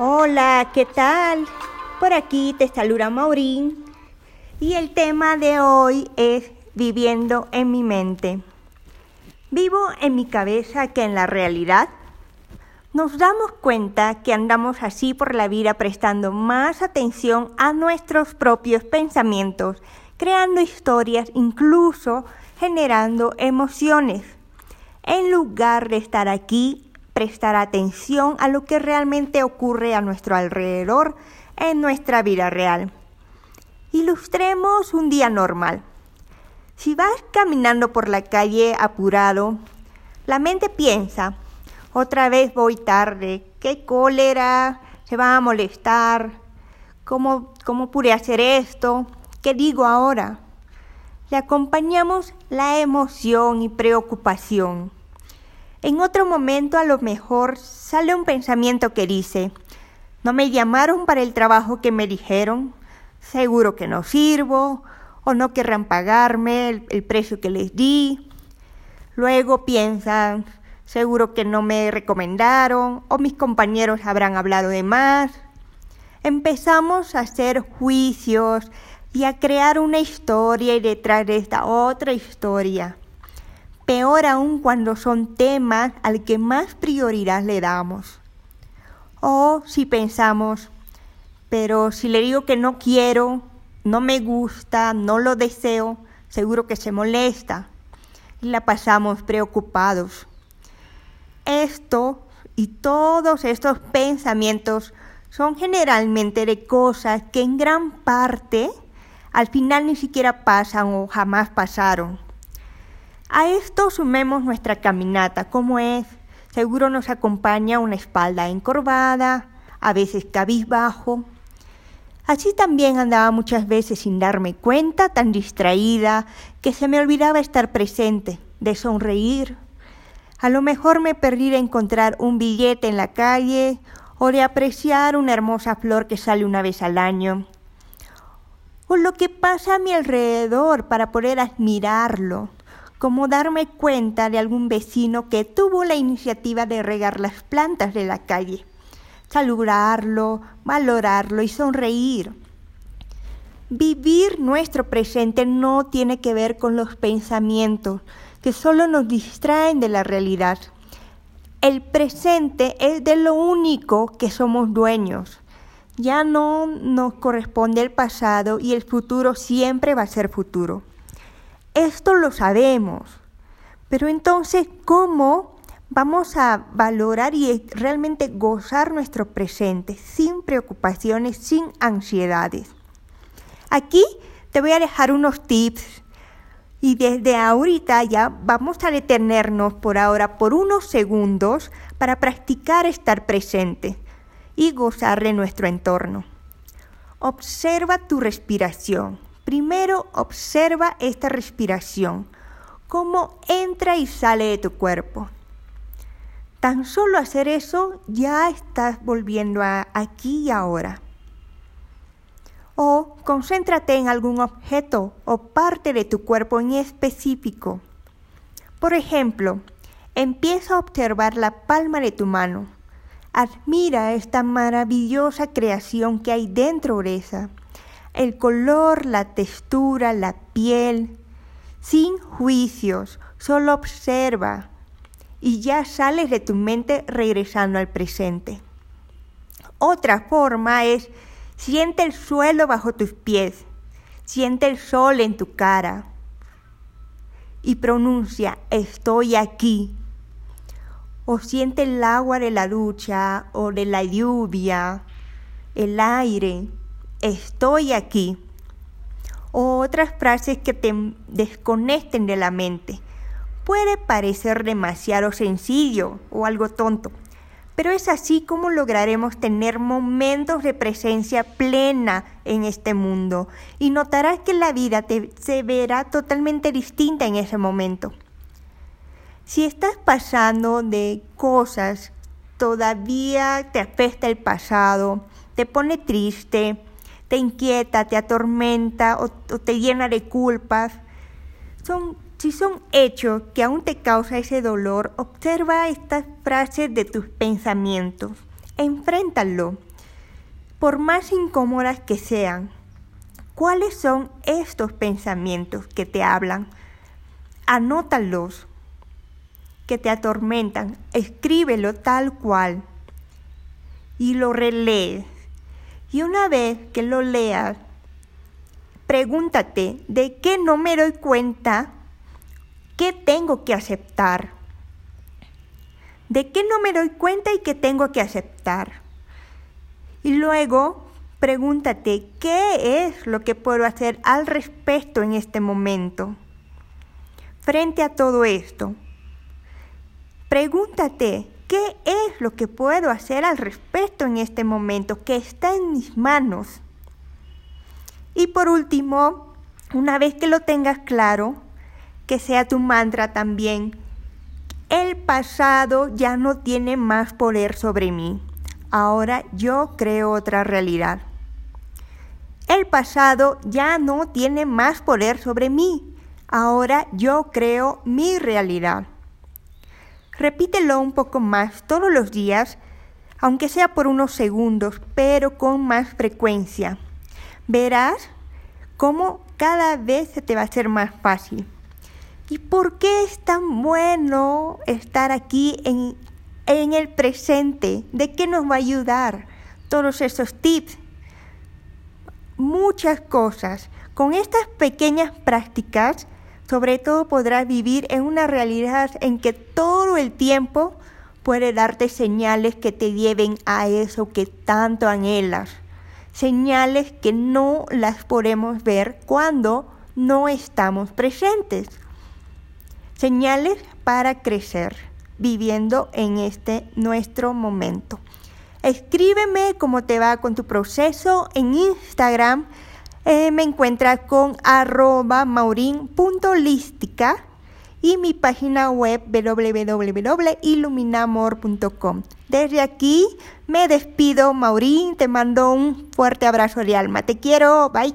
Hola, ¿qué tal? Por aquí te saluda Maurín y el tema de hoy es viviendo en mi mente. Vivo en mi cabeza que en la realidad nos damos cuenta que andamos así por la vida prestando más atención a nuestros propios pensamientos, creando historias, incluso generando emociones, en lugar de estar aquí prestar atención a lo que realmente ocurre a nuestro alrededor en nuestra vida real. Ilustremos un día normal. Si vas caminando por la calle apurado, la mente piensa, otra vez voy tarde, qué cólera, se va a molestar, ¿cómo, cómo pude hacer esto? ¿Qué digo ahora? Le acompañamos la emoción y preocupación. En otro momento a lo mejor sale un pensamiento que dice, no me llamaron para el trabajo que me dijeron, seguro que no sirvo, o no querrán pagarme el, precio que les di. Luego piensan, seguro que no me recomendaron, o mis compañeros habrán hablado de más. Empezamos a hacer juicios y a crear una historia y detrás de esta otra historia peor aún cuando son temas al que más prioridad le damos. O si pensamos, pero si le digo que no quiero, no me gusta, no lo deseo, seguro que se molesta y la pasamos preocupados. Esto y todos estos pensamientos son generalmente de cosas que en gran parte al final ni siquiera pasan o jamás pasaron. A esto sumemos nuestra caminata, como es. Seguro nos acompaña una espalda encorvada, a veces cabizbajo. Así también andaba muchas veces sin darme cuenta, tan distraída, que se me olvidaba estar presente, de sonreír. A lo mejor me perdí de encontrar un billete en la calle o de apreciar una hermosa flor que sale una vez al año. O lo que pasa a mi alrededor para poder admirarlo como darme cuenta de algún vecino que tuvo la iniciativa de regar las plantas de la calle, saludarlo, valorarlo y sonreír. Vivir nuestro presente no tiene que ver con los pensamientos que solo nos distraen de la realidad. El presente es de lo único que somos dueños. Ya no nos corresponde el pasado y el futuro siempre va a ser futuro. Esto lo sabemos. Pero entonces, ¿cómo vamos a valorar y realmente gozar nuestro presente sin preocupaciones, sin ansiedades? Aquí te voy a dejar unos tips y desde ahorita ya vamos a detenernos por ahora por unos segundos para practicar estar presente y gozar de nuestro entorno. Observa tu respiración. Primero observa esta respiración, cómo entra y sale de tu cuerpo. Tan solo hacer eso ya estás volviendo a aquí y ahora. O concéntrate en algún objeto o parte de tu cuerpo en específico. Por ejemplo, empieza a observar la palma de tu mano. Admira esta maravillosa creación que hay dentro de esa el color, la textura, la piel, sin juicios, solo observa y ya sales de tu mente regresando al presente. Otra forma es siente el suelo bajo tus pies, siente el sol en tu cara y pronuncia estoy aquí. O siente el agua de la ducha o de la lluvia, el aire estoy aquí. O otras frases que te desconecten de la mente. Puede parecer demasiado sencillo o algo tonto, pero es así como lograremos tener momentos de presencia plena en este mundo y notarás que la vida te, se verá totalmente distinta en ese momento. Si estás pasando de cosas, todavía te afecta el pasado, te pone triste, te inquieta, te atormenta o, te llena de culpas. Son, si son hechos que aún te causa ese dolor, observa estas frases de tus pensamientos, enfréntalo, por más incómodas que sean. ¿Cuáles son estos pensamientos que te hablan? Anótalos, que te atormentan, escríbelo tal cual y lo relees. Y una vez que lo leas, pregúntate, ¿de qué no me doy cuenta? ¿Qué tengo que aceptar? ¿De qué no me doy cuenta y qué tengo que aceptar? Y luego pregúntate, ¿qué es lo que puedo hacer al respecto en este momento? Frente a todo esto, pregúntate, ¿qué es lo que puedo hacer al respecto en este momento que está en mis manos? Y por último, una vez que lo tengas claro, que sea tu mantra también, el pasado ya no tiene más poder sobre mí. Ahora yo creo otra realidad. El pasado ya no tiene más poder sobre mí. Ahora yo creo mi realidad. Repítelo un poco más todos los días, aunque sea por unos segundos, pero con más frecuencia. Verás cómo cada vez se te va a hacer más fácil. ¿Y por qué es tan bueno estar aquí en en el presente. ¿De qué nos va a ayudar todos esos tips? Muchas cosas. Con estas pequeñas prácticas, sobre todo podrás vivir en una realidad en que todo el tiempo puede darte señales que te lleven a eso que tanto anhelas. Señales que no las podemos ver cuando no estamos presentes. Señales para crecer viviendo en este nuestro momento. Escríbeme cómo te va con tu proceso en Instagram. Eh, me encuentras con arroba maurin.lística y mi página web www.iluminamor.com. Desde aquí me despido, Maurín, te mando un fuerte abrazo de alma. Te quiero, bye.